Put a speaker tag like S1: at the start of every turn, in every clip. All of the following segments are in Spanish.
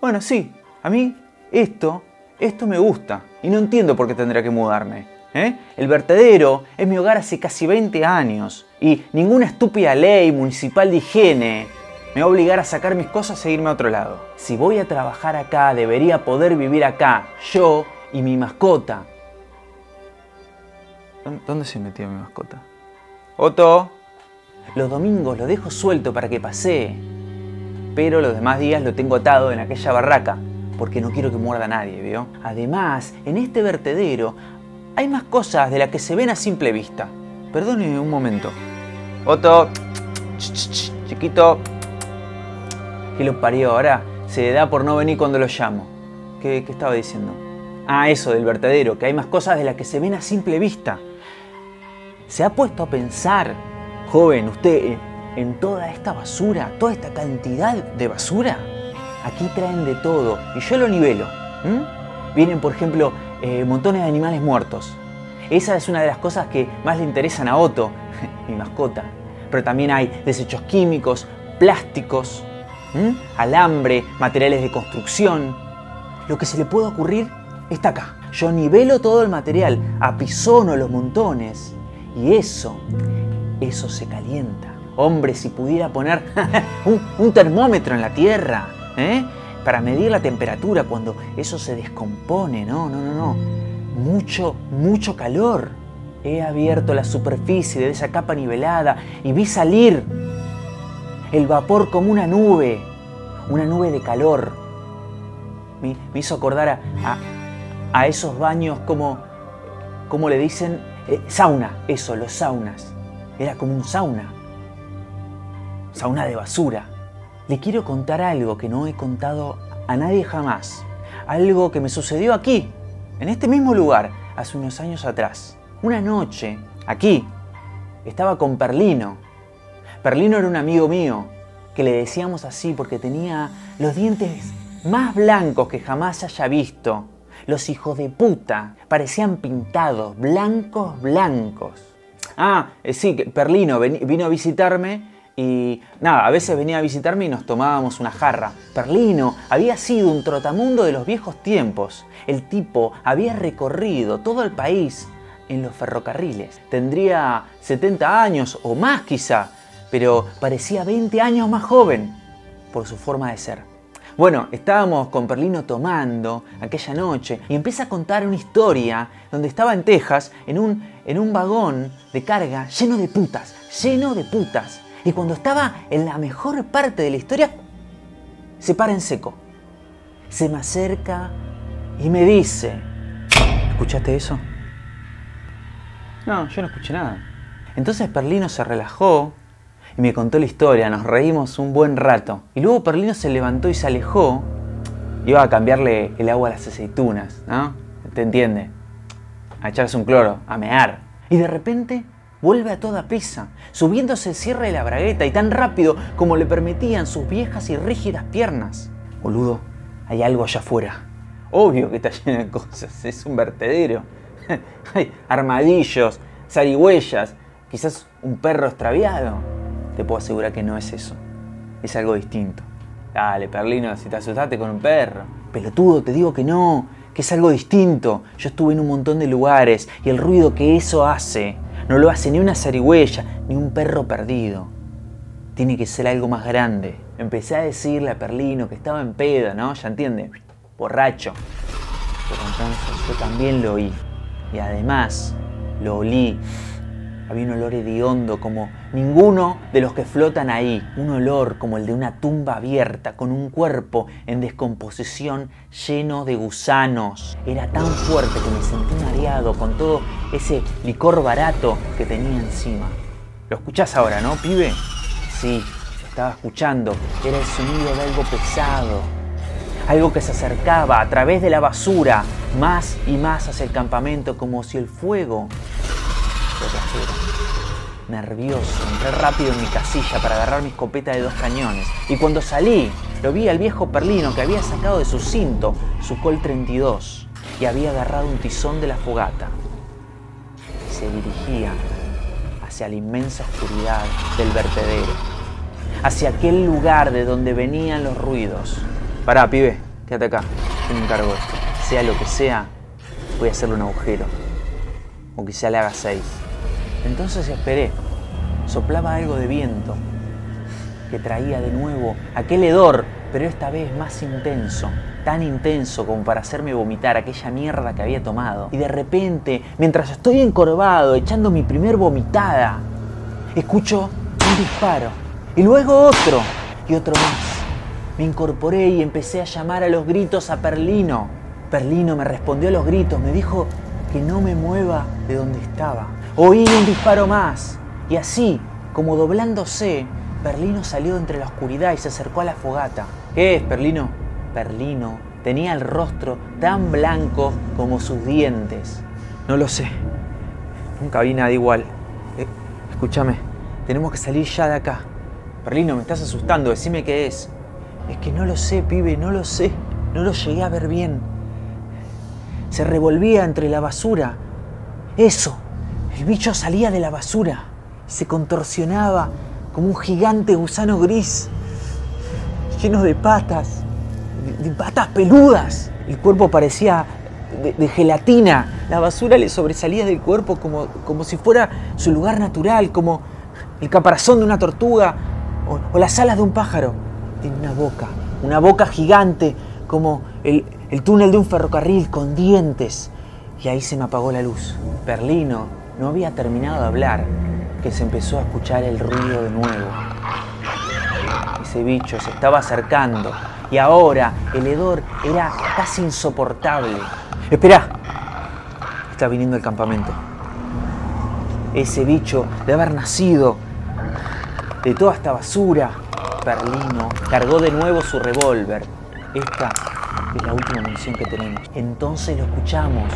S1: Bueno, sí, a mí esto, esto me gusta y no entiendo por qué tendría que mudarme. ¿eh? El vertedero es mi hogar hace casi 20 años y ninguna estúpida ley municipal de higiene me va a obligar a sacar mis cosas e irme a otro lado. Si voy a trabajar acá, debería poder vivir acá, yo y mi mascota. ¿Dónde se metió mi mascota? Otto. Los domingos lo dejo suelto para que pasee, pero los demás días lo tengo atado en aquella barraca, porque no quiero que muerda a nadie, ¿vio? Además, en este vertedero hay más cosas de las que se ven a simple vista. Perdone un momento. Otto, chiquito, que lo parió, ahora se da por no venir cuando lo llamo. ¿Qué, ¿Qué, estaba diciendo? Ah, eso del vertedero, que hay más cosas de las que se ven a simple vista. ¿Se ha puesto a pensar, joven, usted, en, toda esta basura, toda esta cantidad de basura? Aquí traen de todo y yo lo nivelo. Vienen, por ejemplo, eh, montones de animales muertos. Esa es una de las cosas que más le interesan a Otto, mi mascota. Pero también hay desechos químicos, plásticos, alambre, materiales de construcción. Lo que se le puede ocurrir está acá. Yo nivelo todo el material, apisono los montones y eso, eso se calienta. Hombre, si pudiera poner un, termómetro en la tierra, ¿eh? Para medir la temperatura cuando eso se descompone. No, no, no, no. Mucho, mucho calor. He abierto la superficie de esa capa nivelada y vi salir el vapor como una nube, una nube de calor. Me, hizo acordar a, esos baños como, como le dicen eh, sauna, eso, los saunas. Era como un sauna. Sauna de basura. Le quiero contar algo que no he contado a nadie jamás. Algo que me sucedió aquí, en este mismo lugar, hace unos años atrás. Una noche, aquí, estaba con Perlino. Perlino era un amigo mío, que le decíamos así porque tenía los dientes más blancos que jamás haya visto los hijos de puta parecían pintados, blancos, blancos. Ah, eh, sí, Perlino vino a visitarme y nada, a veces venía a visitarme y nos tomábamos una jarra. Perlino había sido un trotamundo de los viejos tiempos. El tipo había recorrido todo el país en los ferrocarriles. Tendría 70 años o más quizá, pero parecía 20 años más joven por su forma de ser. Bueno, estábamos con Perlino tomando aquella noche y empieza a contar una historia donde estaba en Texas en un, en un vagón de carga lleno de putas, lleno de putas. Y cuando estaba en la mejor parte de la historia, se para en seco. Se me acerca y me dice, ¿escuchaste eso? No, yo no escuché nada. Entonces Perlino se relajó y me contó la historia, nos reímos un buen rato. Y luego Perlino se levantó y se alejó. Iba a cambiarle el agua a las aceitunas, ¿no? ¿Te entiende? A echarse un cloro, a mear. Y de repente vuelve a toda prisa, subiéndose el cierre de la bragueta y tan rápido como le permitían sus viejas y rígidas piernas. Boludo, hay algo allá afuera. Obvio que está lleno de cosas, es un vertedero. hay armadillos, zarigüeyas, quizás un perro extraviado te puedo asegurar que no es eso. Es algo distinto. Dale, Perlino, si te asustaste con un perro. Pelotudo, te digo que no, que es algo distinto. Yo estuve en un montón de lugares y el ruido que eso hace no lo hace ni una zarigüeya ni un perro perdido. Tiene que ser algo más grande. Empecé a decirle a Perlino que estaba en pedo, ¿no? Ya entiende, borracho. Pero entonces yo también lo oí. Y además lo olí había un olor hediondo como ninguno de los que flotan ahí. Un olor como el de una tumba abierta, con un cuerpo en descomposición lleno de gusanos. Era tan fuerte que me sentí mareado con todo ese licor barato que tenía encima. ¿Lo escuchás ahora, no, pibe? Sí, lo estaba escuchando. Era el sonido de algo pesado. Algo que se acercaba a través de la basura, más y más hacia el campamento, como si el fuego Nervioso, entré rápido en mi casilla para agarrar mi escopeta de dos cañones. Y cuando salí, lo vi al viejo Perlino que había sacado de su cinto su Col 32 y había agarrado un tizón de la fogata. se dirigía hacia la inmensa oscuridad del vertedero, hacia aquel lugar de donde venían los ruidos. Pará, pibe, quédate acá, yo me encargo de esto. Sea lo que sea, voy a hacerle un agujero. O quizá le haga seis. Entonces esperé. Soplaba algo de viento que traía de nuevo aquel hedor, pero esta vez más intenso, tan intenso como para hacerme vomitar aquella mierda que había tomado. Y de repente, mientras estoy encorvado, echando mi primer vomitada, escucho un disparo y luego otro y otro más. Me incorporé y empecé a llamar a los gritos a Perlino. Perlino me respondió a los gritos, me dijo que no me mueva de donde estaba. Oí un disparo más y así, como doblándose, Perlino salió entre la oscuridad y se acercó a la fogata. ¿Qué es, Perlino? Perlino tenía el rostro tan blanco como sus dientes. No lo sé. Nunca vi nada igual. Eh, escúchame, tenemos que salir ya de acá. Perlino, me estás asustando, decime qué es. Es que no lo sé, pibe, no lo sé. No lo llegué a ver bien. Se revolvía entre la basura. Eso, el bicho salía de la basura. Se contorsionaba como un gigante gusano gris, lleno de patas, de, patas peludas. El cuerpo parecía de, gelatina. La basura le sobresalía del cuerpo como, como si fuera su lugar natural, como el caparazón de una tortuga o, o las alas de un pájaro. Tiene una boca, una boca gigante, como el, el túnel de un ferrocarril con dientes. Y ahí se me apagó la luz. Perlino no había terminado de hablar que se empezó a escuchar el ruido de nuevo. Ese bicho se estaba acercando y ahora el hedor era casi insoportable. Espera, está viniendo el campamento. Ese bicho de haber nacido de toda esta basura, Perlino cargó de nuevo su revólver. Esta es la última munición que tenemos. Entonces lo escuchamos.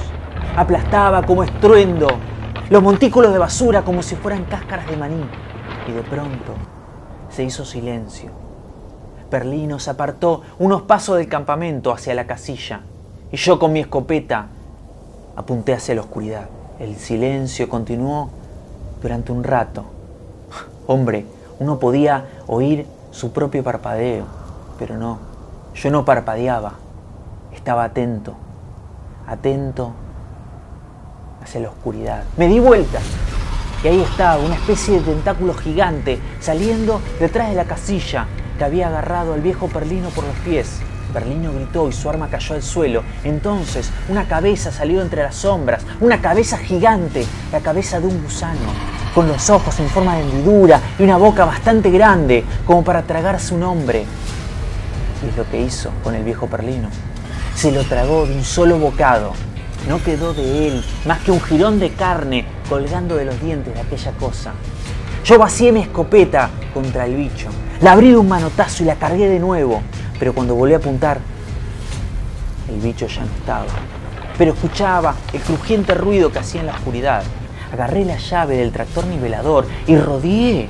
S1: Aplastaba como estruendo los montículos de basura como si fueran cáscaras de maní. Y de pronto se hizo silencio. Perlino se apartó unos pasos del campamento hacia la casilla y yo con mi escopeta apunté hacia la oscuridad. El silencio continuó durante un rato. Hombre, uno podía oír su propio parpadeo, pero no, yo no parpadeaba, estaba atento, atento hacia la oscuridad. Me di vuelta y ahí estaba una especie de tentáculo gigante saliendo detrás de la casilla que había agarrado al viejo Perlino por los pies. Perlino gritó y su arma cayó al suelo. Entonces una cabeza salió entre las sombras, una cabeza gigante, la cabeza de un gusano, con los ojos en forma de hendidura y una boca bastante grande como para tragar su nombre. Y es lo que hizo con el viejo Perlino. Se lo tragó de un solo bocado no quedó de él más que un jirón de carne colgando de los dientes de aquella cosa. Yo vacié mi escopeta contra el bicho, la abrí de un manotazo y la cargué de nuevo, pero cuando volví a apuntar, el bicho ya no estaba. Pero escuchaba el crujiente ruido que hacía en la oscuridad. Agarré la llave del tractor nivelador y rodeé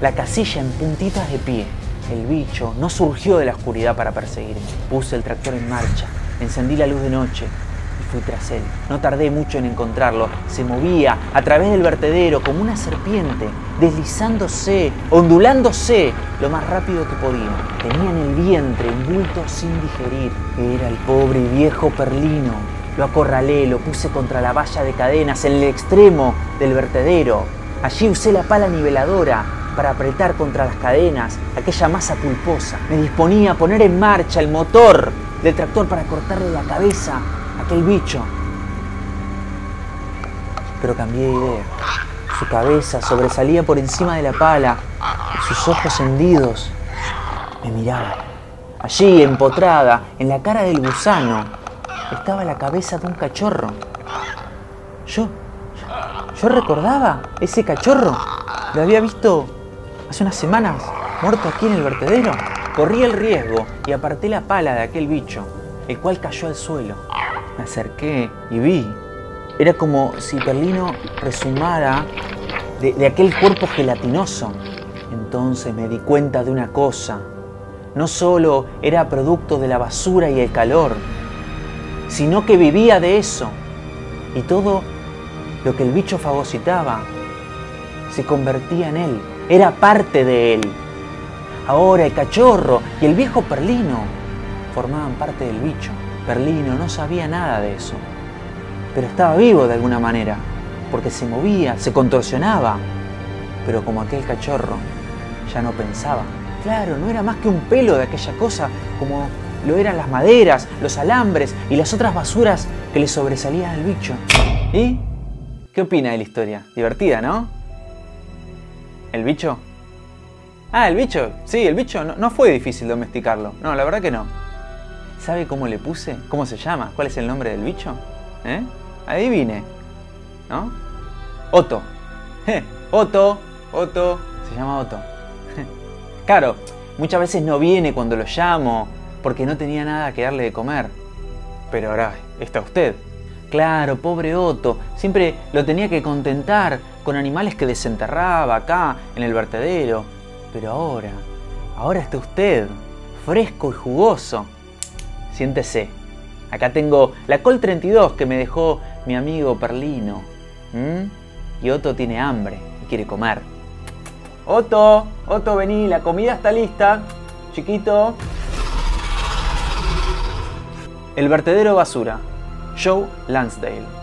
S1: la casilla en puntitas de pie. El bicho no surgió de la oscuridad para perseguirme. Puse el tractor en marcha, encendí la luz de noche fui tras él. No tardé mucho en encontrarlo. Se movía a través del vertedero como una serpiente, deslizándose, ondulándose lo más rápido que podía. Tenía en el vientre un bulto sin digerir. Era el pobre y viejo perlino. Lo acorralé, lo puse contra la valla de cadenas en el extremo del vertedero. Allí usé la pala niveladora para apretar contra las cadenas aquella masa pulposa. Me disponía a poner en marcha el motor del tractor para cortarle la cabeza aquel bicho. Pero cambié de idea. Su cabeza sobresalía por encima de la pala sus ojos hendidos me miraban. Allí, empotrada, en la cara del gusano, estaba la cabeza de un cachorro. Yo, yo recordaba ese cachorro. Lo había visto hace unas semanas, muerto aquí en el vertedero. Corrí el riesgo y aparté la pala de aquel bicho, el cual cayó al suelo. Me acerqué y vi. Era como si Perlino resumara de, aquel cuerpo gelatinoso. Entonces me di cuenta de una cosa. No solo era producto de la basura y el calor, sino que vivía de eso. Y todo lo que el bicho fagocitaba se convertía en él, era parte de él. Ahora el cachorro y el viejo perlino formaban parte del bicho. Perlino no sabía nada de eso. Pero estaba vivo de alguna manera, porque se movía, se contorsionaba. Pero como aquel cachorro, ya no pensaba. Claro, no era más que un pelo de aquella cosa, como lo eran las maderas, los alambres y las otras basuras que le sobresalían al bicho. ¿Y? ¿Qué opina de la historia? Divertida, ¿no? ¿El bicho? Ah, el bicho. Sí, el bicho no, no fue difícil domesticarlo. No, la verdad que no. ¿Sabe cómo le puse? ¿Cómo se llama? ¿Cuál es el nombre del bicho? ¿Eh? Adivine. ¿No? Otto. Otto. Otto. Se llama Otto. claro, muchas veces no viene cuando lo llamo porque no tenía nada que darle de comer. Pero ahora está usted. Claro, pobre Otto, siempre lo tenía que contentar con animales que desenterraba acá en el vertedero. Pero ahora, ahora está usted, fresco y jugoso. Siéntese. Acá tengo la Col 32 que me dejó mi amigo Perlino. Y Otto tiene hambre y quiere comer. Otto, Otto, vení, la comida está lista. Chiquito. El vertedero basura. Joe Lansdale.